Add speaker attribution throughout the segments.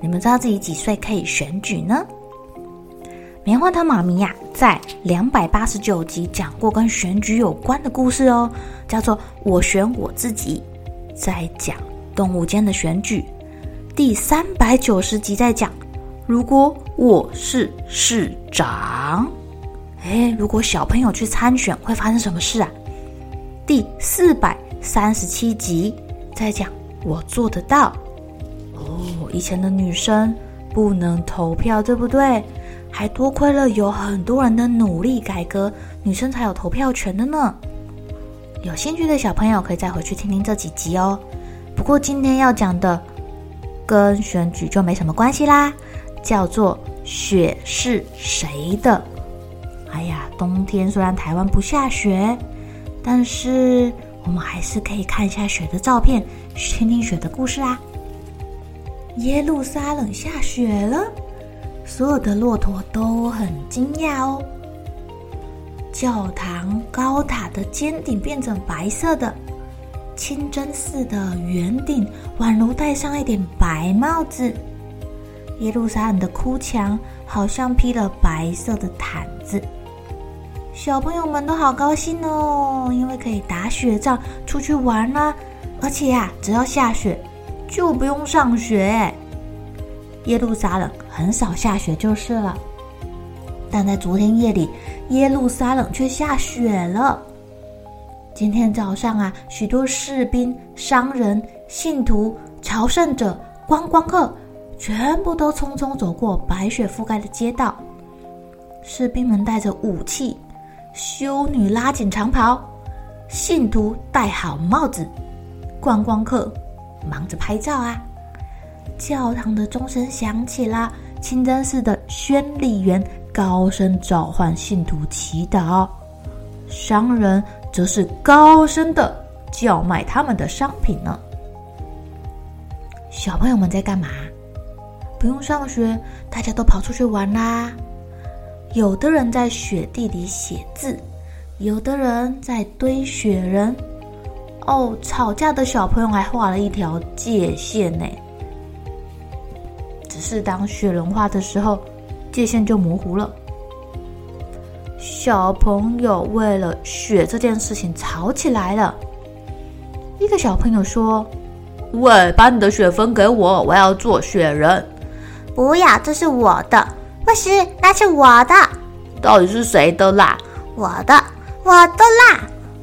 Speaker 1: 你们知道自己几岁可以选举呢？棉花糖妈咪呀，在两百八十九集讲过跟选举有关的故事哦，叫做《我选我自己》。在讲动物间的选举，第三百九十集在讲如果我是市长。哎，如果小朋友去参选，会发生什么事啊？第四百三十七集在讲我做得到。以前的女生不能投票，对不对？还多亏了有很多人的努力改革，女生才有投票权的呢。有兴趣的小朋友可以再回去听听这几集哦。不过今天要讲的跟选举就没什么关系啦，叫做雪是谁的？哎呀，冬天虽然台湾不下雪，但是我们还是可以看一下雪的照片，听听雪的故事啊。耶路撒冷下雪了，所有的骆驼都很惊讶哦。教堂高塔的尖顶变成白色的，清真寺的圆顶宛如戴上一顶白帽子。耶路撒冷的哭墙好像披了白色的毯子。小朋友们都好高兴哦，因为可以打雪仗、出去玩啦。而且呀，只要下雪就不用上学。耶路撒冷很少下雪就是了，但在昨天夜里，耶路撒冷却下雪了。今天早上啊，许多士兵、商人、信徒、朝圣者、观光客，全部都匆匆走过白雪覆盖的街道。士兵们带着武器。修女拉紧长袍，信徒戴好帽子，观光客忙着拍照啊。教堂的钟声响起啦，清真寺的宣礼员高声召唤信徒祈祷，商人则是高声的叫卖他们的商品呢。小朋友们在干嘛？不用上学，大家都跑出去玩啦。有的人在雪地里写字，有的人在堆雪人。哦，吵架的小朋友还画了一条界线呢。只是当雪融化的时候，界线就模糊了。小朋友为了雪这件事情吵起来了。一个小朋友说：“喂，把你的雪分给我，我要做雪人。”“
Speaker 2: 不要，这是我的。”不行，那是我的。
Speaker 1: 到底是谁的啦？
Speaker 2: 我的，我的啦。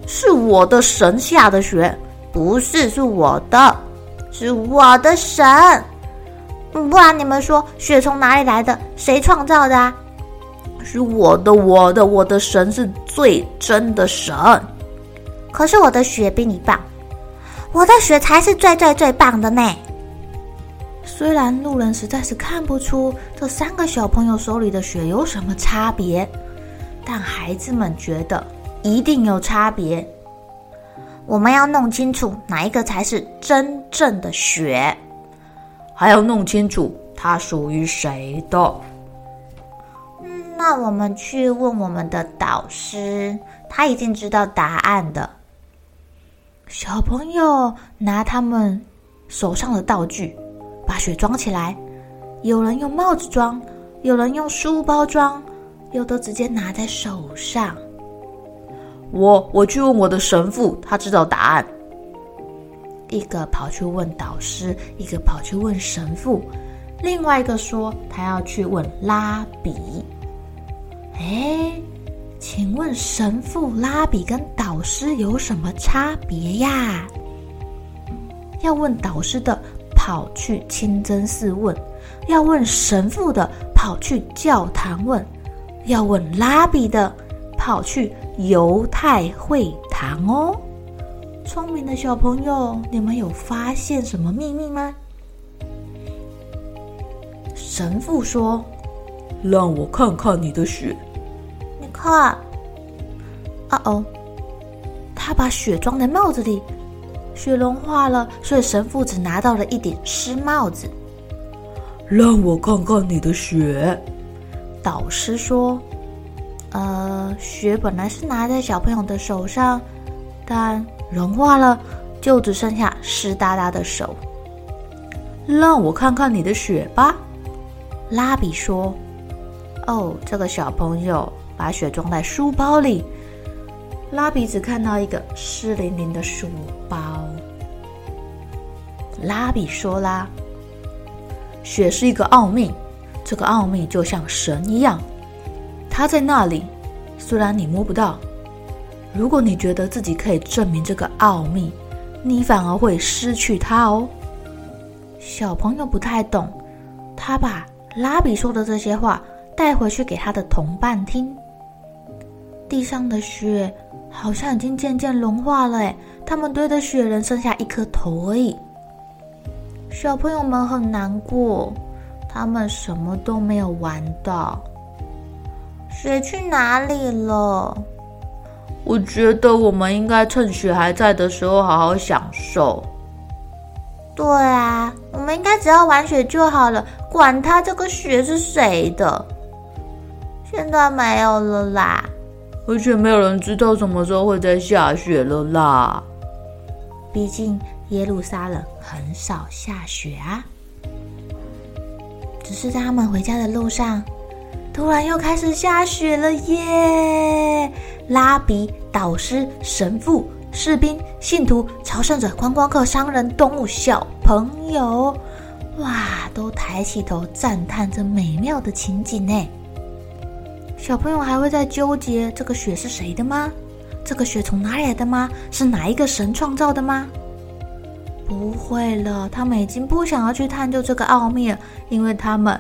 Speaker 1: 是我的神下的雪，
Speaker 2: 不是，是我的，是我的神。不然你们说雪从哪里来的？谁创造的啊？
Speaker 1: 是我的，我的，我的神是最真的神。
Speaker 2: 可是我的雪比你棒，我的雪才是最最最棒的呢。
Speaker 1: 虽然路人实在是看不出这三个小朋友手里的雪有什么差别，但孩子们觉得一定有差别。
Speaker 2: 我们要弄清楚哪一个才是真正的雪，
Speaker 1: 还要弄清楚它属于谁的。
Speaker 2: 那我们去问我们的导师，他一定知道答案的。
Speaker 1: 小朋友拿他们手上的道具。把雪装起来，有人用帽子装，有人用书包装，有的直接拿在手上。我我去问我的神父，他知道答案。一个跑去问导师，一个跑去问神父，另外一个说他要去问拉比。哎，请问神父、拉比跟导师有什么差别呀？要问导师的跑去清真寺问，要问神父的跑去教堂问，要问拉比的跑去犹太会堂哦。聪明的小朋友，你们有发现什么秘密吗？神父说：“让我看看你的血。”
Speaker 2: 你看，
Speaker 1: 啊哦，他把血装在帽子里，血融化了，所以神父只拿到了一顶湿帽子。让我看看你的血。导师说：“呃，雪本来是拿在小朋友的手上，但……”融化了，就只剩下湿哒哒的手。让我看看你的雪吧，拉比说。哦，这个小朋友把雪装在书包里。拉比只看到一个湿淋淋的书包。拉比说啦：“雪是一个奥秘，这个奥秘就像神一样，它在那里，虽然你摸不到。”如果你觉得自己可以证明这个奥秘，你反而会失去它哦。小朋友不太懂，他把拉比说的这些话带回去给他的同伴听。地上的雪好像已经渐渐融化了，诶，他们堆的雪人剩下一颗头而已。小朋友们很难过，他们什么都没有玩到。
Speaker 2: 雪去哪里了？
Speaker 1: 我觉得我们应该趁雪还在的时候好好享受。
Speaker 2: 对啊，我们应该只要玩雪就好了，管他这个雪是谁的。现在没有了啦，
Speaker 1: 而且没有人知道什么时候会再下雪了啦。毕竟耶路撒冷很少下雪啊。只是在他们回家的路上，突然又开始下雪了耶！拉比、导师、神父、士兵、信徒、朝圣者、观光客、商人、动物、小朋友，哇，都抬起头赞叹着美妙的情景呢。小朋友还会在纠结这个雪是谁的吗？这个雪从哪里来的吗？是哪一个神创造的吗？不会了，他们已经不想要去探究这个奥秘了，因为他们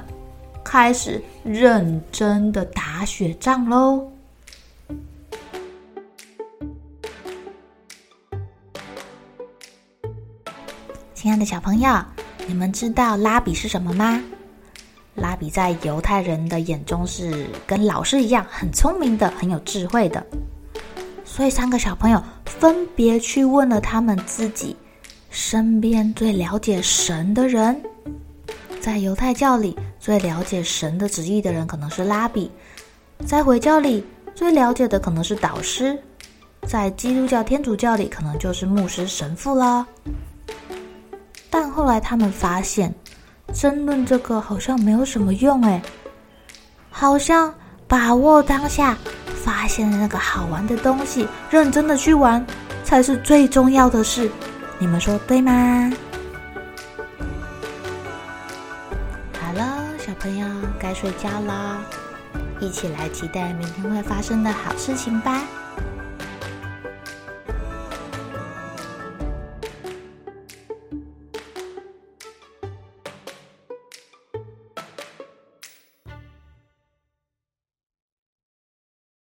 Speaker 1: 开始认真的打雪仗喽。亲爱的小朋友，你们知道拉比是什么吗？拉比在犹太人的眼中是跟老师一样很聪明的、很有智慧的。所以三个小朋友分别去问了他们自己身边最了解神的人。在犹太教里，最了解神的旨意的人可能是拉比；在回教里，最了解的可能是导师；在基督教、天主教里，可能就是牧师、神父了。但后来他们发现，争论这个好像没有什么用诶，好像把握当下，发现了那个好玩的东西，认真的去玩，才是最重要的事。你们说对吗？该睡觉啦，一起来期待明天会发生的好事情吧。